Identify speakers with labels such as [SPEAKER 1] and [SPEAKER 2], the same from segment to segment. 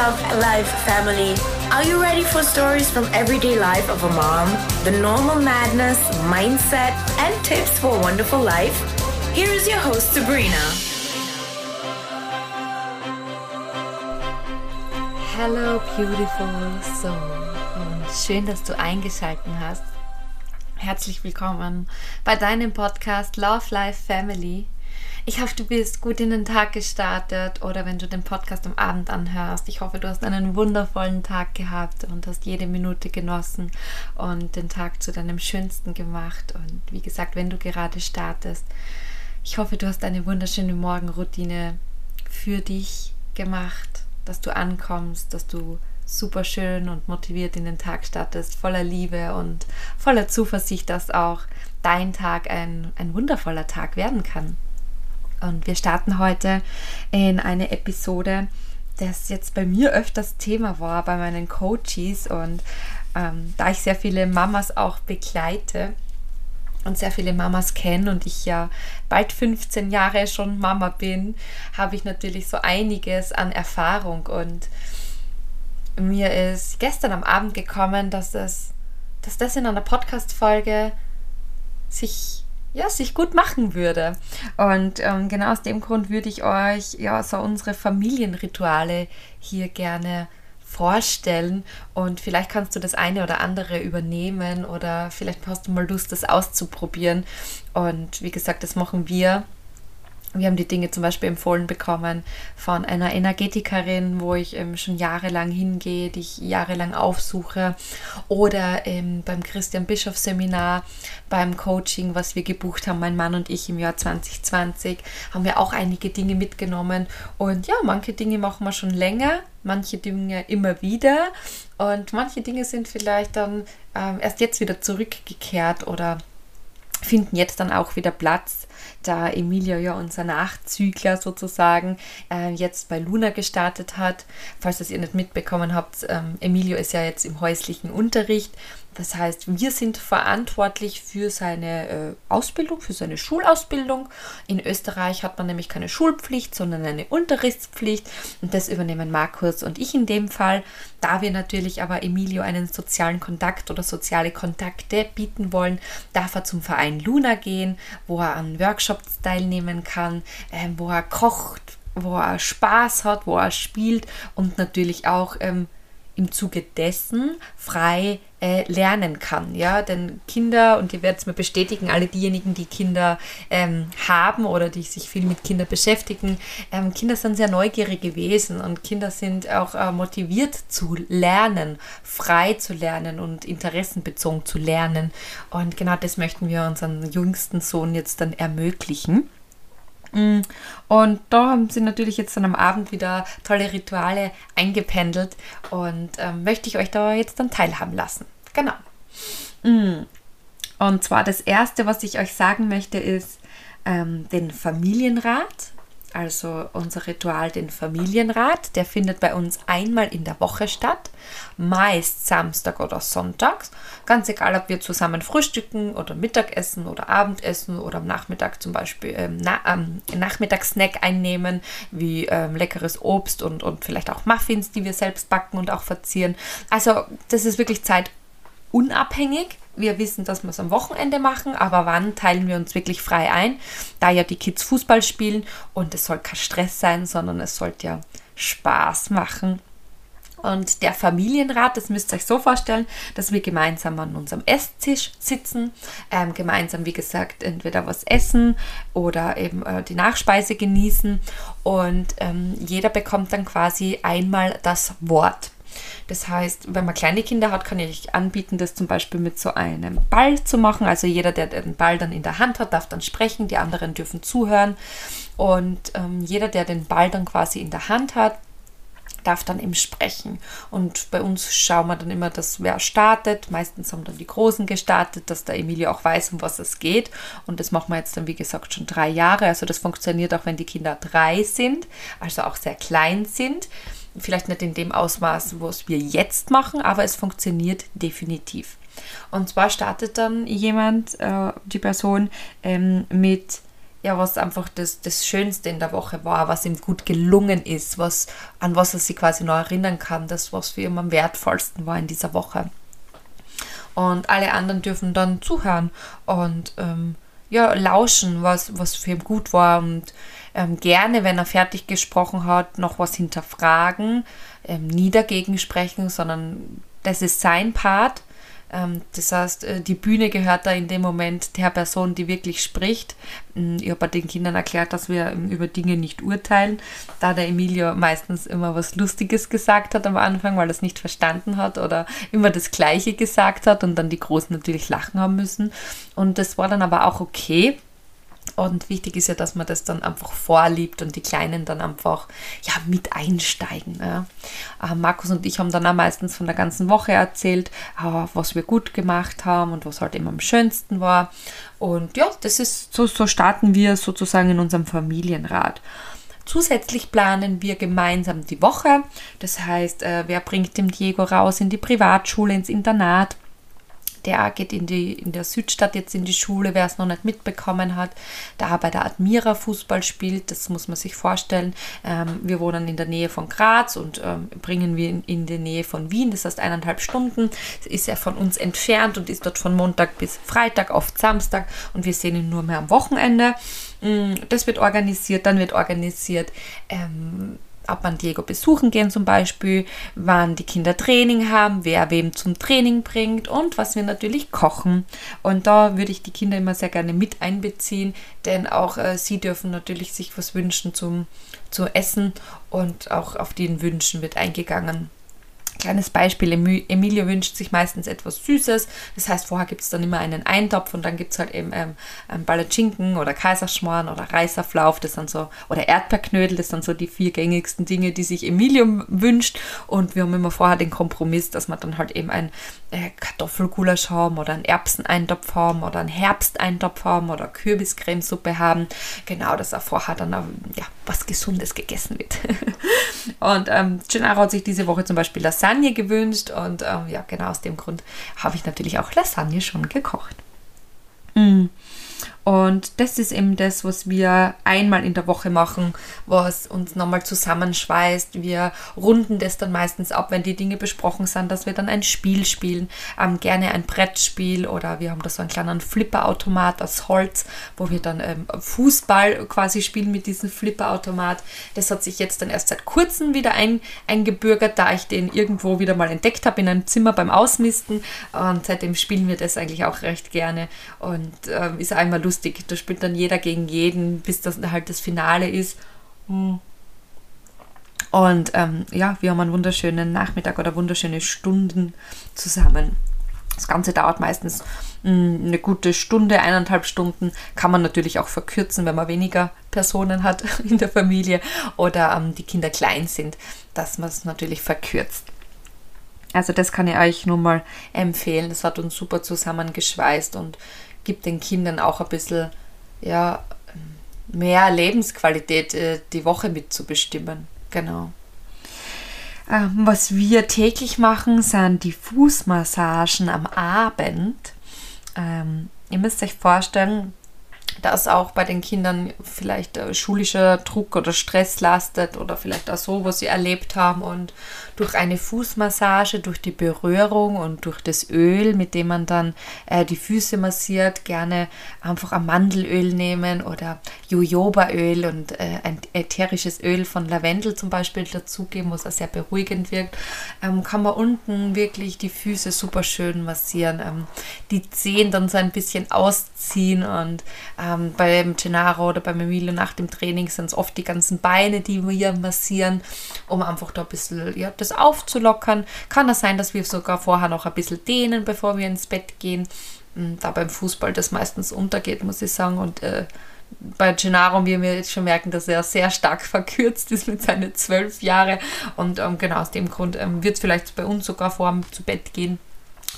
[SPEAKER 1] Love Life family. Are you ready for stories from everyday life of a mom? The normal madness, mindset, and tips for a wonderful life? Here is your host, Sabrina.
[SPEAKER 2] Hello, beautiful soul. Und schön, dass du eingeschalten hast. Herzlich willkommen bei deinem Podcast Love Life Family. Ich hoffe, du bist gut in den Tag gestartet oder wenn du den Podcast am Abend anhörst. Ich hoffe, du hast einen wundervollen Tag gehabt und hast jede Minute genossen und den Tag zu deinem schönsten gemacht. Und wie gesagt, wenn du gerade startest, ich hoffe, du hast eine wunderschöne Morgenroutine für dich gemacht, dass du ankommst, dass du super schön und motiviert in den Tag startest, voller Liebe und voller Zuversicht, dass auch dein Tag ein, ein wundervoller Tag werden kann. Und wir starten heute in eine Episode, das jetzt bei mir öfters Thema war, bei meinen Coaches. Und ähm, da ich sehr viele Mamas auch begleite und sehr viele Mamas kenne und ich ja bald 15 Jahre schon Mama bin, habe ich natürlich so einiges an Erfahrung. Und mir ist gestern am Abend gekommen, dass das, dass das in einer Podcast-Folge sich ja, sich gut machen würde. Und ähm, genau aus dem Grund würde ich euch ja so unsere Familienrituale hier gerne vorstellen und vielleicht kannst du das eine oder andere übernehmen oder vielleicht hast du mal Lust, das auszuprobieren. Und wie gesagt, das machen wir wir haben die Dinge zum Beispiel empfohlen bekommen von einer Energetikerin, wo ich ähm, schon jahrelang hingehe, die ich jahrelang aufsuche. Oder ähm, beim Christian Bischof Seminar, beim Coaching, was wir gebucht haben, mein Mann und ich im Jahr 2020, haben wir auch einige Dinge mitgenommen. Und ja, manche Dinge machen wir schon länger, manche Dinge immer wieder. Und manche Dinge sind vielleicht dann ähm, erst jetzt wieder zurückgekehrt oder finden jetzt dann auch wieder Platz da Emilio ja unser Nachzügler sozusagen äh, jetzt bei Luna gestartet hat. Falls das ihr nicht mitbekommen habt, ähm, Emilio ist ja jetzt im häuslichen Unterricht das heißt, wir sind verantwortlich für seine äh, Ausbildung, für seine Schulausbildung. In Österreich hat man nämlich keine Schulpflicht, sondern eine Unterrichtspflicht. Und das übernehmen Markus und ich in dem Fall. Da wir natürlich aber Emilio einen sozialen Kontakt oder soziale Kontakte bieten wollen, darf er zum Verein Luna gehen, wo er an Workshops teilnehmen kann, äh, wo er kocht, wo er Spaß hat, wo er spielt und natürlich auch ähm, im Zuge dessen frei äh, lernen kann. Ja, denn Kinder, und ihr werdet es mir bestätigen, alle diejenigen, die Kinder ähm, haben oder die sich viel mit Kindern beschäftigen, ähm, Kinder sind sehr neugierige Wesen und Kinder sind auch äh, motiviert zu lernen, frei zu lernen und interessenbezogen zu lernen. Und genau das möchten wir unseren jüngsten Sohn jetzt dann ermöglichen. Mm. Und da haben sie natürlich jetzt dann am Abend wieder tolle Rituale eingependelt und ähm, möchte ich euch da jetzt dann teilhaben lassen. Genau. Mm. Und zwar das Erste, was ich euch sagen möchte, ist ähm, den Familienrat also unser Ritual, den Familienrat. Der findet bei uns einmal in der Woche statt, meist Samstag oder Sonntags. Ganz egal, ob wir zusammen frühstücken oder Mittagessen oder Abendessen oder am Nachmittag zum Beispiel ähm, na, ähm, Nachmittagssnack einnehmen, wie ähm, leckeres Obst und, und vielleicht auch Muffins, die wir selbst backen und auch verzieren. Also das ist wirklich zeitunabhängig wir wissen, dass wir es am Wochenende machen, aber wann teilen wir uns wirklich frei ein, da ja die Kids Fußball spielen und es soll kein Stress sein, sondern es sollte ja Spaß machen. Und der Familienrat, das müsst ihr euch so vorstellen, dass wir gemeinsam an unserem Esstisch sitzen, ähm, gemeinsam, wie gesagt, entweder was essen oder eben äh, die Nachspeise genießen. Und ähm, jeder bekommt dann quasi einmal das Wort. Das heißt, wenn man kleine Kinder hat, kann ich anbieten, das zum Beispiel mit so einem Ball zu machen. Also jeder, der den Ball dann in der Hand hat, darf dann sprechen, die anderen dürfen zuhören. Und ähm, jeder, der den Ball dann quasi in der Hand hat, darf dann eben sprechen. Und bei uns schauen wir dann immer, dass wer startet. Meistens haben dann die Großen gestartet, dass der Emilio auch weiß, um was es geht. Und das machen wir jetzt dann, wie gesagt, schon drei Jahre. Also das funktioniert auch, wenn die Kinder drei sind, also auch sehr klein sind. Vielleicht nicht in dem Ausmaß, was wir jetzt machen, aber es funktioniert definitiv. Und zwar startet dann jemand, äh, die Person, ähm, mit ja, was einfach das, das Schönste in der Woche war, was ihm gut gelungen ist, was, an was er sich quasi noch erinnern kann, das, was für ihn am wertvollsten war in dieser Woche. Und alle anderen dürfen dann zuhören und ähm, ja, lauschen, was, was für ihn gut war und ähm, gerne, wenn er fertig gesprochen hat, noch was hinterfragen, ähm, nie dagegen sprechen, sondern das ist sein Part ähm, das heißt, äh, die Bühne gehört da in dem Moment der Person, die wirklich spricht. Mm, ich habe den Kindern erklärt, dass wir ähm, über Dinge nicht urteilen, da der Emilio meistens immer was Lustiges gesagt hat am Anfang, weil er es nicht verstanden hat oder immer das Gleiche gesagt hat und dann die Großen natürlich lachen haben müssen. Und das war dann aber auch okay und wichtig ist ja, dass man das dann einfach vorliebt und die Kleinen dann einfach ja, mit einsteigen. Ja. Äh, Markus und ich haben dann auch meistens von der ganzen Woche erzählt, äh, was wir gut gemacht haben und was halt immer am schönsten war. Und ja, das ist so, so starten wir sozusagen in unserem Familienrat. Zusätzlich planen wir gemeinsam die Woche. Das heißt, äh, wer bringt dem Diego raus in die Privatschule, ins Internat? Der geht in, die, in der Südstadt jetzt in die Schule, wer es noch nicht mitbekommen hat, da bei der Admira Fußball spielt, das muss man sich vorstellen. Ähm, wir wohnen in der Nähe von Graz und ähm, bringen wir in, in die Nähe von Wien, das heißt eineinhalb Stunden. Ist er von uns entfernt und ist dort von Montag bis Freitag, oft Samstag und wir sehen ihn nur mehr am Wochenende. Mm, das wird organisiert, dann wird organisiert. Ähm, ob man Diego besuchen gehen zum Beispiel, wann die Kinder Training haben, wer wem zum Training bringt und was wir natürlich kochen. Und da würde ich die Kinder immer sehr gerne mit einbeziehen, denn auch äh, sie dürfen natürlich sich was wünschen zum, zu essen und auch auf den Wünschen wird eingegangen. Kleines Beispiel, Emilia wünscht sich meistens etwas Süßes. Das heißt, vorher gibt es dann immer einen Eintopf und dann gibt es halt eben ähm, Ballatschinken oder Kaiserschmarrn oder Reisauflauf, das sind so, oder Erdbeerknödel, das sind so die vier gängigsten Dinge, die sich Emilium wünscht. Und wir haben immer vorher den Kompromiss, dass wir dann halt eben ein Kartoffelgulasch haben oder einen Erbseneintopf haben oder einen Herbsteintopf haben oder Kürbiscremesuppe haben. Genau, dass auch vorher dann auch, ja, was Gesundes gegessen wird. und ähm, Gennaro hat sich diese Woche zum Beispiel Lasagne Lasagne gewünscht und ähm, ja, genau aus dem Grund habe ich natürlich auch Lasagne schon gekocht. Mm. Und das ist eben das, was wir einmal in der Woche machen, was uns nochmal zusammenschweißt. Wir runden das dann meistens ab, wenn die Dinge besprochen sind, dass wir dann ein Spiel spielen, ähm, gerne ein Brettspiel oder wir haben da so einen kleinen Flipperautomat aus Holz, wo wir dann ähm, Fußball quasi spielen mit diesem Flipperautomat. Das hat sich jetzt dann erst seit kurzem wieder ein, eingebürgert, da ich den irgendwo wieder mal entdeckt habe in einem Zimmer beim Ausmisten. Und seitdem spielen wir das eigentlich auch recht gerne und ähm, ist einmal lustig lustig. Da spielt dann jeder gegen jeden, bis das halt das Finale ist. Hm. Und ähm, ja, wir haben einen wunderschönen Nachmittag oder wunderschöne Stunden zusammen. Das Ganze dauert meistens hm, eine gute Stunde, eineinhalb Stunden. Kann man natürlich auch verkürzen, wenn man weniger Personen hat in der Familie oder ähm, die Kinder klein sind, dass man es natürlich verkürzt. Also das kann ich euch nur mal empfehlen. Das hat uns super zusammengeschweißt und gibt den Kindern auch ein bisschen ja, mehr Lebensqualität äh, die Woche mitzubestimmen. Genau. Ähm, was wir täglich machen, sind die Fußmassagen am Abend. Ähm, ihr müsst euch vorstellen, dass auch bei den Kindern vielleicht äh, schulischer Druck oder Stress lastet oder vielleicht auch so, was sie erlebt haben. Und durch eine Fußmassage, durch die Berührung und durch das Öl, mit dem man dann äh, die Füße massiert, gerne einfach ein Mandelöl nehmen oder Jojobaöl und äh, ein ätherisches Öl von Lavendel zum Beispiel dazugeben, was auch sehr beruhigend wirkt, ähm, kann man unten wirklich die Füße super schön massieren, ähm, die Zehen dann so ein bisschen ausziehen und ähm, beim Gennaro oder beim Emilio nach dem Training sind es oft die ganzen Beine, die wir massieren, um einfach da ein bisschen ja, das aufzulockern. Kann das sein, dass wir sogar vorher noch ein bisschen dehnen, bevor wir ins Bett gehen. Hm, da beim Fußball das meistens untergeht, muss ich sagen. Und äh, bei Gennaro, wie wir jetzt schon merken, dass er sehr stark verkürzt ist mit seinen zwölf Jahren. Und ähm, genau aus dem Grund ähm, wird es vielleicht bei uns sogar vor dem zu Bett gehen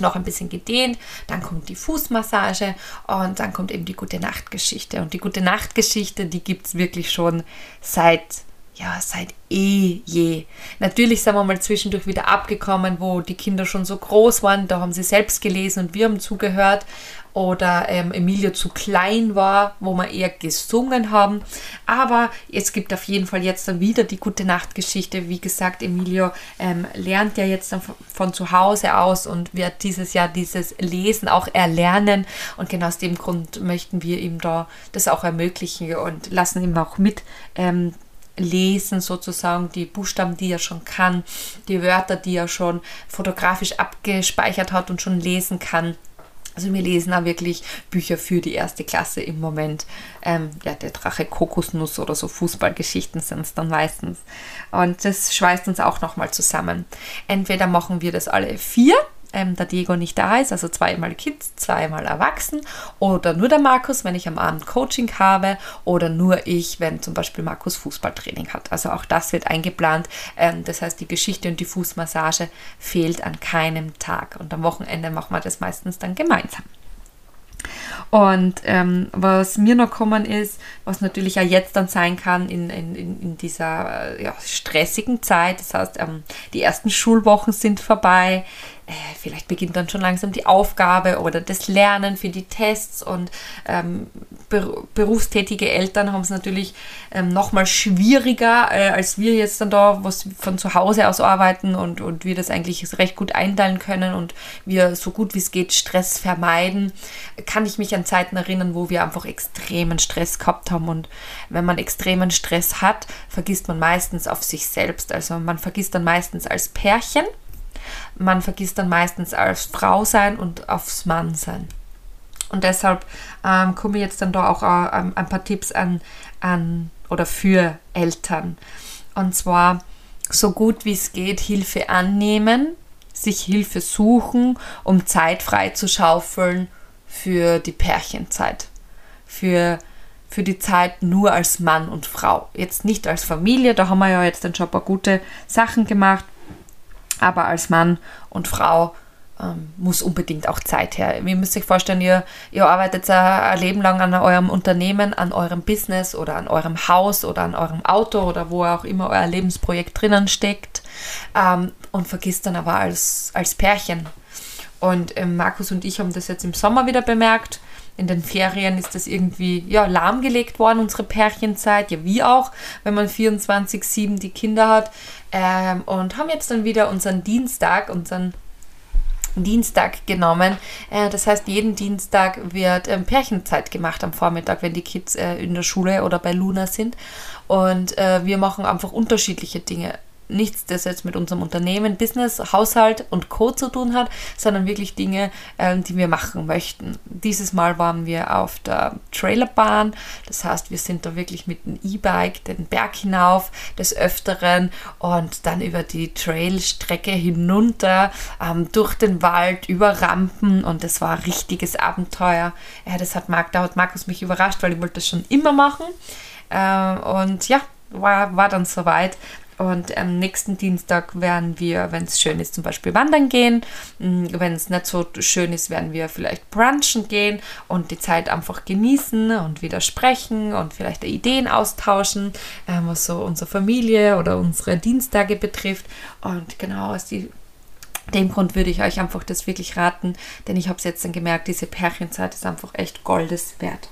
[SPEAKER 2] noch ein bisschen gedehnt, dann kommt die Fußmassage und dann kommt eben die gute Nachtgeschichte. Und die gute Nachtgeschichte, die gibt es wirklich schon seit ja, seit eh je. Natürlich sind wir mal zwischendurch wieder abgekommen, wo die Kinder schon so groß waren, da haben sie selbst gelesen und wir haben zugehört. Oder ähm, Emilio zu klein war, wo wir eher gesungen haben. Aber es gibt auf jeden Fall jetzt dann wieder die gute Nachtgeschichte. Wie gesagt, Emilio ähm, lernt ja jetzt dann von zu Hause aus und wird dieses Jahr dieses Lesen auch erlernen. Und genau aus dem Grund möchten wir ihm da das auch ermöglichen und lassen ihm auch mit. Ähm, lesen sozusagen, die Buchstaben, die er schon kann, die Wörter, die er schon fotografisch abgespeichert hat und schon lesen kann. Also wir lesen auch wirklich Bücher für die erste Klasse im Moment. Ähm, ja, der Drache Kokosnuss oder so Fußballgeschichten sind es dann meistens. Und das schweißt uns auch nochmal zusammen. Entweder machen wir das alle vier ähm, der Diego nicht da ist, also zweimal Kids, zweimal Erwachsen oder nur der Markus, wenn ich am Abend Coaching habe oder nur ich, wenn zum Beispiel Markus Fußballtraining hat. Also auch das wird eingeplant. Ähm, das heißt, die Geschichte und die Fußmassage fehlt an keinem Tag und am Wochenende machen wir das meistens dann gemeinsam. Und ähm, was mir noch kommen ist, was natürlich auch jetzt dann sein kann in, in, in dieser äh, ja, stressigen Zeit, das heißt, ähm, die ersten Schulwochen sind vorbei, vielleicht beginnt dann schon langsam die Aufgabe oder das Lernen für die Tests und ähm, berufstätige Eltern haben es natürlich ähm, nochmal schwieriger, äh, als wir jetzt dann da, was von zu Hause aus arbeiten und, und wir das eigentlich recht gut einteilen können und wir so gut wie es geht Stress vermeiden, kann ich mich an Zeiten erinnern, wo wir einfach extremen Stress gehabt haben und wenn man extremen Stress hat, vergisst man meistens auf sich selbst. Also man vergisst dann meistens als Pärchen man vergisst dann meistens als Frau sein und aufs Mann sein. Und deshalb ähm, komme ich jetzt dann da auch äh, ein paar Tipps an, an oder für Eltern. Und zwar so gut wie es geht Hilfe annehmen, sich Hilfe suchen, um Zeit frei zu schaufeln für die Pärchenzeit. Für, für die Zeit nur als Mann und Frau. Jetzt nicht als Familie, da haben wir ja jetzt dann schon ein paar gute Sachen gemacht aber als Mann und Frau ähm, muss unbedingt auch Zeit her. Ihr müsst euch vorstellen, ihr, ihr arbeitet ein Leben lang an eurem Unternehmen, an eurem Business oder an eurem Haus oder an eurem Auto oder wo auch immer euer Lebensprojekt drinnen steckt ähm, und vergisst dann aber als, als Pärchen. Und ähm, Markus und ich haben das jetzt im Sommer wieder bemerkt in den Ferien ist das irgendwie ja, lahmgelegt worden, unsere Pärchenzeit, ja wie auch, wenn man 24-7 die Kinder hat. Ähm, und haben jetzt dann wieder unseren Dienstag, unseren Dienstag genommen. Äh, das heißt, jeden Dienstag wird ähm, Pärchenzeit gemacht am Vormittag, wenn die Kids äh, in der Schule oder bei Luna sind. Und äh, wir machen einfach unterschiedliche Dinge nichts, das jetzt mit unserem Unternehmen, Business, Haushalt und Co. zu tun hat, sondern wirklich Dinge, ähm, die wir machen möchten. Dieses Mal waren wir auf der Trailerbahn, das heißt, wir sind da wirklich mit dem E-Bike den Berg hinauf des Öfteren und dann über die Trailstrecke hinunter, ähm, durch den Wald, über Rampen und das war ein richtiges Abenteuer. Ja, das hat Marc, da hat Markus mich überrascht, weil ich wollte das schon immer machen. Äh, und ja, war, war dann soweit. Und am nächsten Dienstag werden wir, wenn es schön ist, zum Beispiel wandern gehen. Mm, wenn es nicht so schön ist, werden wir vielleicht brunchen gehen und die Zeit einfach genießen und wieder sprechen und vielleicht Ideen austauschen, ähm, was so unsere Familie oder unsere Dienstage betrifft. Und genau aus die, dem Grund würde ich euch einfach das wirklich raten, denn ich habe es jetzt dann gemerkt, diese Pärchenzeit ist einfach echt Goldes wert.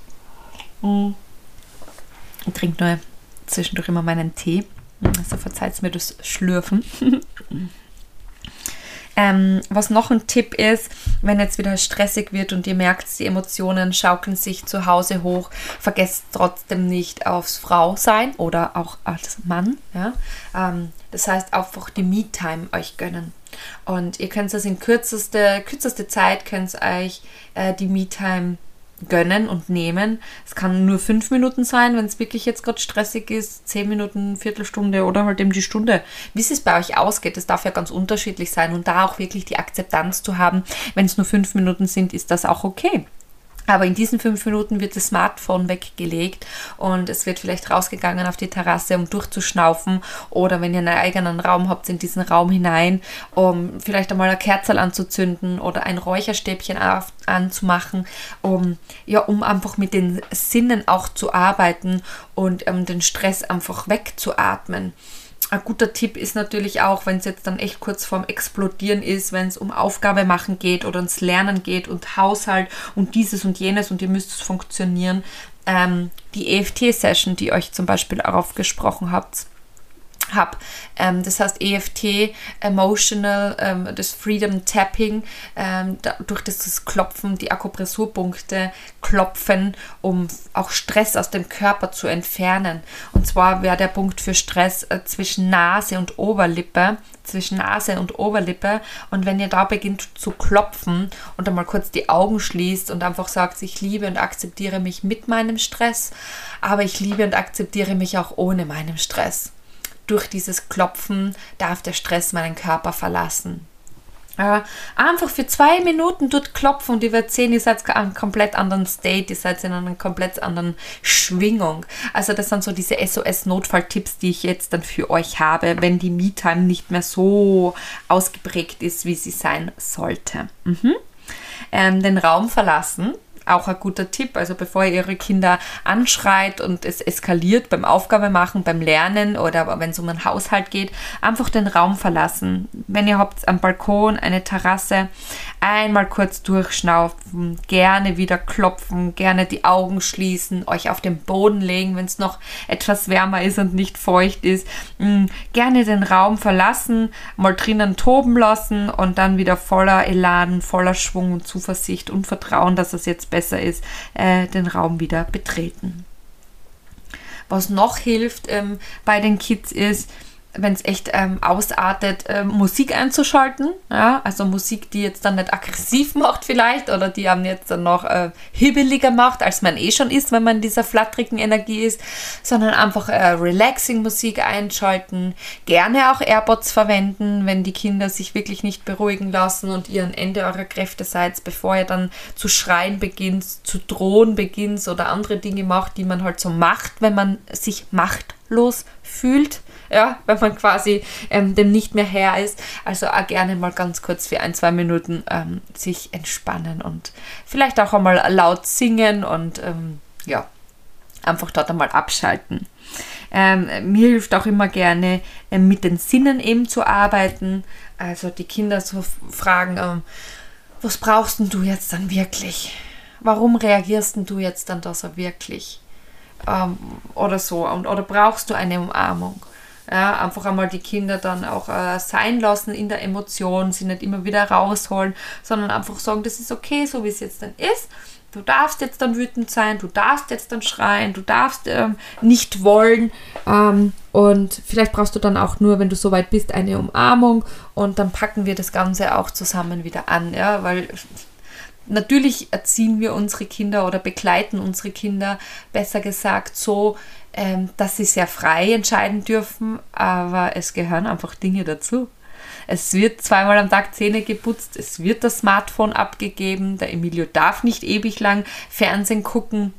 [SPEAKER 2] Mm. Ich trinke nur zwischendurch immer meinen Tee. Also verzeiht mir das Schlürfen. ähm, was noch ein Tipp ist, wenn jetzt wieder stressig wird und ihr merkt, die Emotionen schaukeln sich zu Hause hoch, vergesst trotzdem nicht aufs Frau sein oder auch als Mann. Ja? Ähm, das heißt, einfach die Me-Time euch gönnen. Und ihr könnt es in kürzeste, kürzeste Zeit, könnt euch äh, die Me-Time gönnen und nehmen. Es kann nur fünf Minuten sein, wenn es wirklich jetzt gerade stressig ist, zehn Minuten, Viertelstunde oder halt eben die Stunde. Wie es bei euch ausgeht, das darf ja ganz unterschiedlich sein und da auch wirklich die Akzeptanz zu haben, wenn es nur fünf Minuten sind, ist das auch okay. Aber in diesen fünf Minuten wird das Smartphone weggelegt und es wird vielleicht rausgegangen auf die Terrasse, um durchzuschnaufen. Oder wenn ihr einen eigenen Raum habt, in diesen Raum hinein, um vielleicht einmal eine Kerze anzuzünden oder ein Räucherstäbchen anzumachen, um, ja, um einfach mit den Sinnen auch zu arbeiten und um, den Stress einfach wegzuatmen. Ein guter Tipp ist natürlich auch, wenn es jetzt dann echt kurz vorm Explodieren ist, wenn es um Aufgabe machen geht oder ums Lernen geht und Haushalt und dieses und jenes und ihr müsst es funktionieren, ähm, die EFT-Session, die euch zum Beispiel darauf gesprochen habt, habe. Ähm, das heißt EFT, Emotional, ähm, das Freedom Tapping, ähm, durch das, das Klopfen, die Akupressurpunkte klopfen, um auch Stress aus dem Körper zu entfernen. Und zwar wäre der Punkt für Stress äh, zwischen Nase und Oberlippe, zwischen Nase und Oberlippe. Und wenn ihr da beginnt zu klopfen und einmal kurz die Augen schließt und einfach sagt, ich liebe und akzeptiere mich mit meinem Stress, aber ich liebe und akzeptiere mich auch ohne meinen Stress durch dieses Klopfen darf der Stress meinen Körper verlassen. Äh, einfach für zwei Minuten dort klopfen und ihr werdet sehen, ihr seid in einem komplett anderen State, ihr seid in einer komplett anderen Schwingung. Also das sind so diese SOS-Notfalltipps, die ich jetzt dann für euch habe, wenn die Me-Time nicht mehr so ausgeprägt ist, wie sie sein sollte. Mhm. Ähm, den Raum verlassen auch ein guter Tipp. Also bevor ihr ihre Kinder anschreit und es eskaliert beim Aufgabemachen, beim Lernen oder wenn es um einen Haushalt geht, einfach den Raum verlassen. Wenn ihr habt am Balkon eine Terrasse, einmal kurz durchschnaufen, gerne wieder klopfen, gerne die Augen schließen, euch auf den Boden legen, wenn es noch etwas wärmer ist und nicht feucht ist. Mm, gerne den Raum verlassen, mal drinnen toben lassen und dann wieder voller Elan, voller Schwung und Zuversicht und Vertrauen, dass es jetzt besser ist, äh, den Raum wieder betreten. Was noch hilft ähm, bei den Kids ist, wenn es echt ähm, ausartet, ähm, Musik einzuschalten. Ja? Also Musik, die jetzt dann nicht aggressiv macht vielleicht oder die einem jetzt dann noch äh, hibbeliger macht, als man eh schon ist, wenn man in dieser flatterigen Energie ist, sondern einfach äh, relaxing Musik einschalten. Gerne auch AirPods verwenden, wenn die Kinder sich wirklich nicht beruhigen lassen und ihr am Ende eurer Kräfte seid, bevor ihr dann zu schreien beginnt, zu drohen beginnt oder andere Dinge macht, die man halt so macht, wenn man sich machtlos fühlt ja, wenn man quasi ähm, dem nicht mehr her ist. Also auch gerne mal ganz kurz für ein, zwei Minuten ähm, sich entspannen und vielleicht auch einmal laut singen und ähm, ja, einfach dort einmal abschalten. Ähm, mir hilft auch immer gerne, äh, mit den Sinnen eben zu arbeiten. Also die Kinder so fragen, ähm, was brauchst du jetzt dann wirklich? Warum reagierst du jetzt dann da so wirklich? Ähm, oder so. Und, oder brauchst du eine Umarmung? Ja, einfach einmal die Kinder dann auch äh, sein lassen in der Emotion, sie nicht immer wieder rausholen, sondern einfach sagen, das ist okay, so wie es jetzt dann ist. Du darfst jetzt dann wütend sein, du darfst jetzt dann schreien, du darfst ähm, nicht wollen. Ähm, und vielleicht brauchst du dann auch nur, wenn du soweit bist, eine Umarmung und dann packen wir das Ganze auch zusammen wieder an. Ja, weil natürlich erziehen wir unsere Kinder oder begleiten unsere Kinder, besser gesagt, so, ähm, dass sie sehr frei entscheiden dürfen, aber es gehören einfach Dinge dazu. Es wird zweimal am Tag Zähne geputzt, es wird das Smartphone abgegeben, der Emilio darf nicht ewig lang Fernsehen gucken,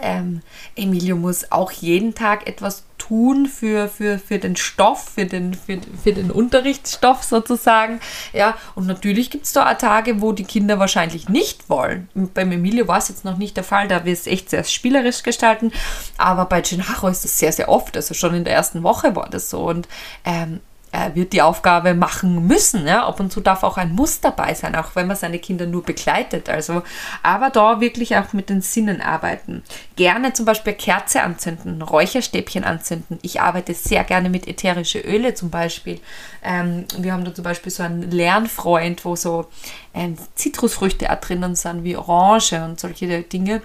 [SPEAKER 2] ähm, Emilio muss auch jeden Tag etwas tun für, für, für den Stoff, für den, für, für den Unterrichtsstoff sozusagen. Ja, und natürlich gibt es da auch Tage, wo die Kinder wahrscheinlich nicht wollen. Beim Emilio war es jetzt noch nicht der Fall, da wir es echt sehr spielerisch gestalten. Aber bei Gennaro ist das sehr, sehr oft. Also schon in der ersten Woche war das so. Und ähm, er wird die Aufgabe machen müssen. Ja? Ab und zu darf auch ein Muss dabei sein, auch wenn man seine Kinder nur begleitet. Also, aber da wirklich auch mit den Sinnen arbeiten. Gerne zum Beispiel Kerze anzünden, Räucherstäbchen anzünden. Ich arbeite sehr gerne mit ätherische Öle zum Beispiel. Ähm, wir haben da zum Beispiel so einen Lernfreund, wo so ähm, Zitrusfrüchte drinnen sind, wie Orange und solche Dinge.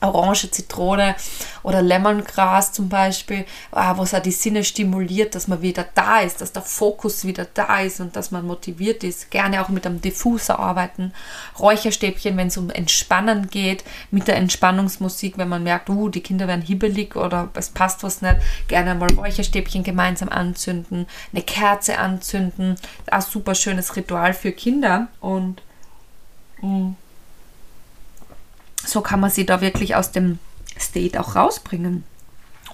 [SPEAKER 2] Orange, Zitrone oder Lemongras zum Beispiel, ah, wo es auch die Sinne stimuliert, dass man wieder da ist, dass der Fokus wieder da ist und dass man motiviert ist. Gerne auch mit einem Diffuser arbeiten. Räucherstäbchen, wenn es um Entspannen geht, mit der Entspannungsmusik, wenn man merkt, uh, die Kinder werden hibbelig oder es passt was nicht, gerne mal Räucherstäbchen gemeinsam anzünden, eine Kerze anzünden. Ein super schönes Ritual für Kinder und mh, mm, so kann man sie da wirklich aus dem State auch rausbringen.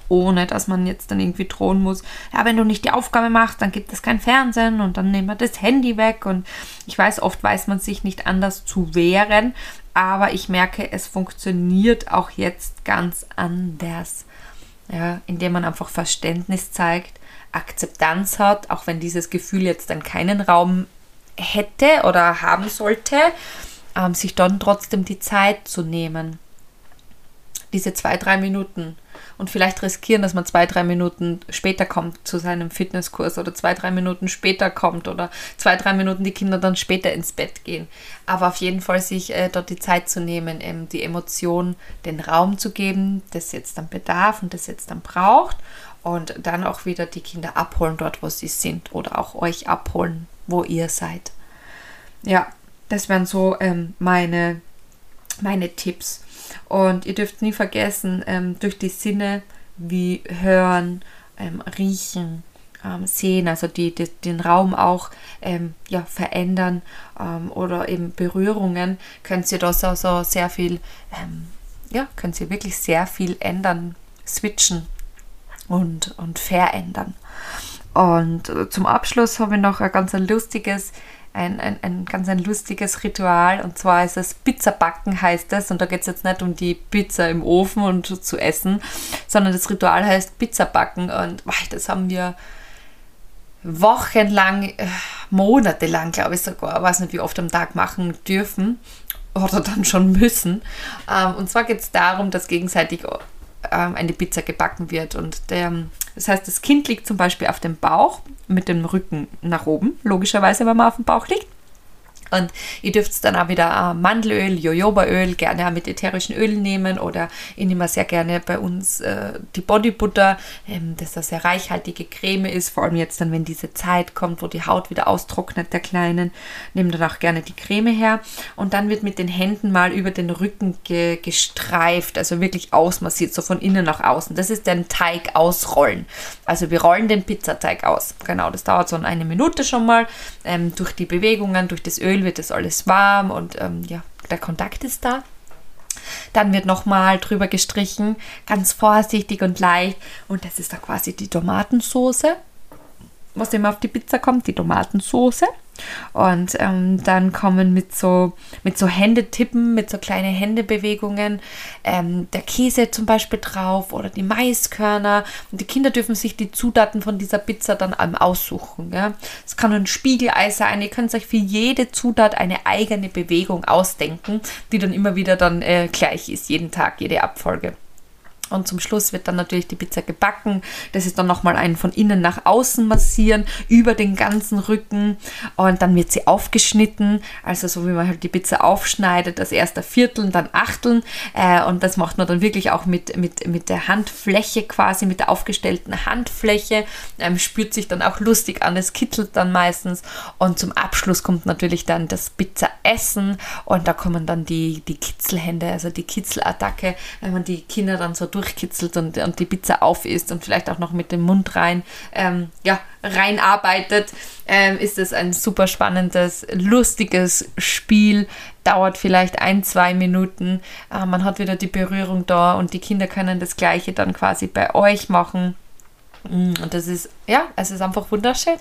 [SPEAKER 2] Ohne dass man jetzt dann irgendwie drohen muss, ja, wenn du nicht die Aufgabe machst, dann gibt es kein Fernsehen und dann nehmen wir das Handy weg. Und ich weiß, oft weiß man sich nicht anders zu wehren, aber ich merke, es funktioniert auch jetzt ganz anders. Ja, indem man einfach Verständnis zeigt, Akzeptanz hat, auch wenn dieses Gefühl jetzt dann keinen Raum hätte oder haben sollte, ähm, sich dann trotzdem die Zeit zu nehmen. Diese zwei, drei Minuten und vielleicht riskieren, dass man zwei, drei Minuten später kommt zu seinem Fitnesskurs oder zwei, drei Minuten später kommt oder zwei, drei Minuten die Kinder dann später ins Bett gehen. Aber auf jeden Fall sich äh, dort die Zeit zu nehmen, ähm, die Emotion, den Raum zu geben, das jetzt dann bedarf und das jetzt dann braucht und dann auch wieder die Kinder abholen dort, wo sie sind oder auch euch abholen, wo ihr seid. Ja, das wären so ähm, meine, meine Tipps. Und ihr dürft nie vergessen, ähm, durch die Sinne wie Hören, ähm, Riechen, ähm, Sehen, also die, die, den Raum auch ähm, ja, verändern ähm, oder eben Berührungen, könnt ihr da so, so sehr viel, ähm, ja, könnt ihr wirklich sehr viel ändern, switchen und, und verändern. Und äh, zum Abschluss habe ich noch ein ganz lustiges ein, ein, ein ganz ein lustiges Ritual. Und zwar ist es Pizza backen heißt es und da geht es jetzt nicht um die Pizza im Ofen und zu essen, sondern das Ritual heißt Pizza backen und das haben wir wochenlang, äh, monatelang glaube ich sogar, weiß nicht wie oft am Tag machen dürfen oder dann schon müssen. Ähm, und zwar geht es darum, dass gegenseitig eine Pizza gebacken wird und der das heißt, das Kind liegt zum Beispiel auf dem Bauch mit dem Rücken nach oben, logischerweise, wenn man auf dem Bauch liegt. Und ihr dürft dann auch wieder äh, Mandelöl, Jojobaöl, gerne auch mit ätherischen Ölen nehmen oder ich nehme sehr gerne bei uns äh, die Bodybutter, ähm, dass das sehr reichhaltige Creme ist, vor allem jetzt dann, wenn diese Zeit kommt, wo die Haut wieder austrocknet, der Kleinen, nehmt dann auch gerne die Creme her und dann wird mit den Händen mal über den Rücken ge gestreift, also wirklich ausmassiert, so von innen nach außen. Das ist der Teig ausrollen. Also wir rollen den Pizzateig aus. Genau, das dauert so eine Minute schon mal ähm, durch die Bewegungen, durch das Öl Öl wird das alles warm und ähm, ja, der Kontakt ist da. Dann wird nochmal drüber gestrichen, ganz vorsichtig und leicht. Und das ist da quasi die Tomatensoße, was immer auf die Pizza kommt, die Tomatensoße. Und ähm, dann kommen mit so, mit so Händetippen, mit so kleinen Händebewegungen ähm, der Käse zum Beispiel drauf oder die Maiskörner. Und die Kinder dürfen sich die Zutaten von dieser Pizza dann aussuchen. Es ja. kann ein Spiegelei sein. Ihr könnt euch für jede Zutat eine eigene Bewegung ausdenken, die dann immer wieder dann äh, gleich ist, jeden Tag, jede Abfolge. Und zum Schluss wird dann natürlich die Pizza gebacken. Das ist dann nochmal ein von innen nach außen massieren, über den ganzen Rücken. Und dann wird sie aufgeschnitten. Also so wie man halt die Pizza aufschneidet, das erste Vierteln, dann Achteln. Äh, und das macht man dann wirklich auch mit, mit, mit der Handfläche quasi, mit der aufgestellten Handfläche. Ähm, spürt sich dann auch lustig an. Es kitzelt dann meistens. Und zum Abschluss kommt natürlich dann das Pizzaessen. Und da kommen dann die, die Kitzelhände, also die Kitzelattacke, wenn man die Kinder dann so durchkitzelt und, und die Pizza auf isst und vielleicht auch noch mit dem Mund rein, ähm, ja, reinarbeitet, ähm, ist es ein super spannendes, lustiges Spiel. Dauert vielleicht ein, zwei Minuten. Äh, man hat wieder die Berührung da und die Kinder können das Gleiche dann quasi bei euch machen. Mm, und das ist, ja, es ist einfach wunderschön.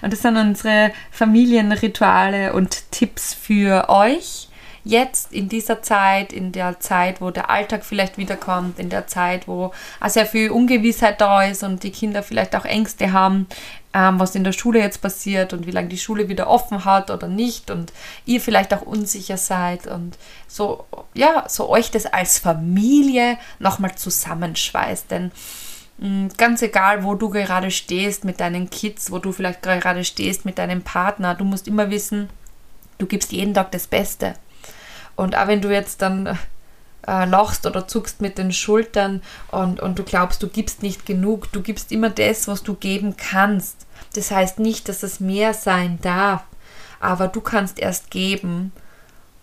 [SPEAKER 2] Und das sind unsere Familienrituale und Tipps für euch jetzt in dieser Zeit, in der Zeit, wo der Alltag vielleicht wiederkommt, in der Zeit, wo sehr viel Ungewissheit da ist und die Kinder vielleicht auch Ängste haben, ähm, was in der Schule jetzt passiert und wie lange die Schule wieder offen hat oder nicht und ihr vielleicht auch unsicher seid und so, ja, so euch das als Familie nochmal zusammenschweißt, denn mm, Ganz egal, wo du gerade stehst mit deinen Kids, wo du vielleicht gerade stehst mit deinem Partner, du musst immer wissen, du gibst jeden Tag das Beste. Und auch wenn du jetzt dann äh, lachst oder zuckst mit den Schultern und, und du glaubst, du gibst nicht genug, du gibst immer das, was du geben kannst. Das heißt nicht, dass es mehr sein darf, aber du kannst erst geben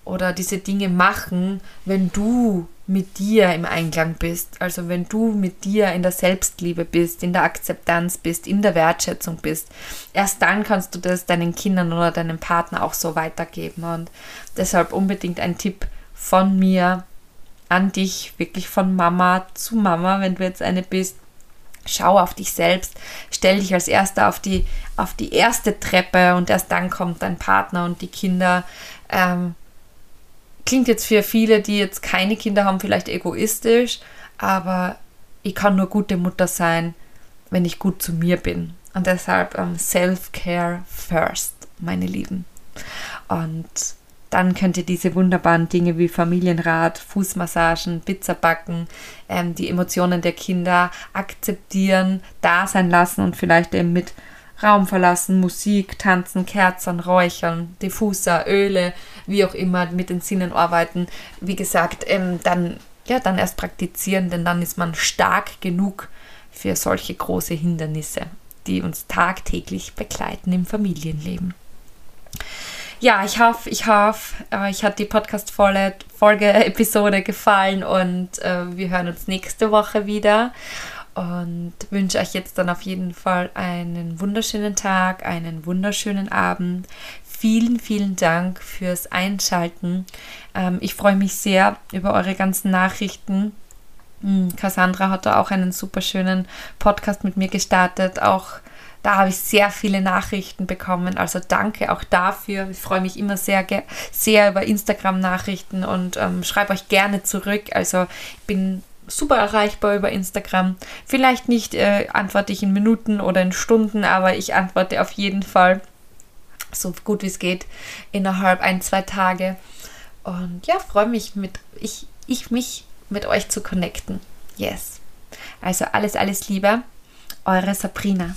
[SPEAKER 2] oder diese Dinge machen, wenn du mit dir im Einklang bist. Also wenn du mit dir in der Selbstliebe bist, in der Akzeptanz bist, in der Wertschätzung bist. Erst dann kannst du das deinen Kindern oder deinem Partner auch so weitergeben. Und deshalb unbedingt ein Tipp von mir. an dich, wirklich von Mama zu Mama, wenn du jetzt eine bist. Schau auf dich selbst, stell dich als Erster auf die, auf die erste Treppe und erst dann kommt dein Partner und die Kinder. Ähm, klingt jetzt für viele, die jetzt keine Kinder haben, vielleicht egoistisch, aber ich kann nur gute Mutter sein, wenn ich gut zu mir bin. Und deshalb ähm, Self-Care first, meine Lieben. Und dann könnt ihr diese wunderbaren Dinge wie Familienrat, Fußmassagen, Pizza backen, ähm, die Emotionen der Kinder akzeptieren, da sein lassen und vielleicht eben mit Raum verlassen, Musik, Tanzen, Kerzen, Räuchern, Diffuser, Öle, wie auch immer, mit den Sinnen arbeiten. Wie gesagt, ähm, dann, ja, dann erst praktizieren, denn dann ist man stark genug für solche große Hindernisse, die uns tagtäglich begleiten im Familienleben. Ja, ich hoffe, ich hoffe, äh, euch hat die Podcast-Folge-Episode gefallen und äh, wir hören uns nächste Woche wieder und wünsche euch jetzt dann auf jeden Fall einen wunderschönen Tag, einen wunderschönen Abend. Vielen, vielen Dank fürs Einschalten. Ähm, ich freue mich sehr über eure ganzen Nachrichten. Hm, Cassandra hat da auch einen super schönen Podcast mit mir gestartet. Auch da habe ich sehr viele Nachrichten bekommen. Also danke auch dafür. Ich freue mich immer sehr, sehr über Instagram-Nachrichten und ähm, schreibe euch gerne zurück. Also ich bin super erreichbar über Instagram. Vielleicht nicht äh, antworte ich in Minuten oder in Stunden, aber ich antworte auf jeden Fall so gut wie es geht innerhalb ein, zwei Tage. Und ja, freue mich mit ich, ich mich mit euch zu connecten. Yes. Also alles, alles Liebe. Eure Sabrina.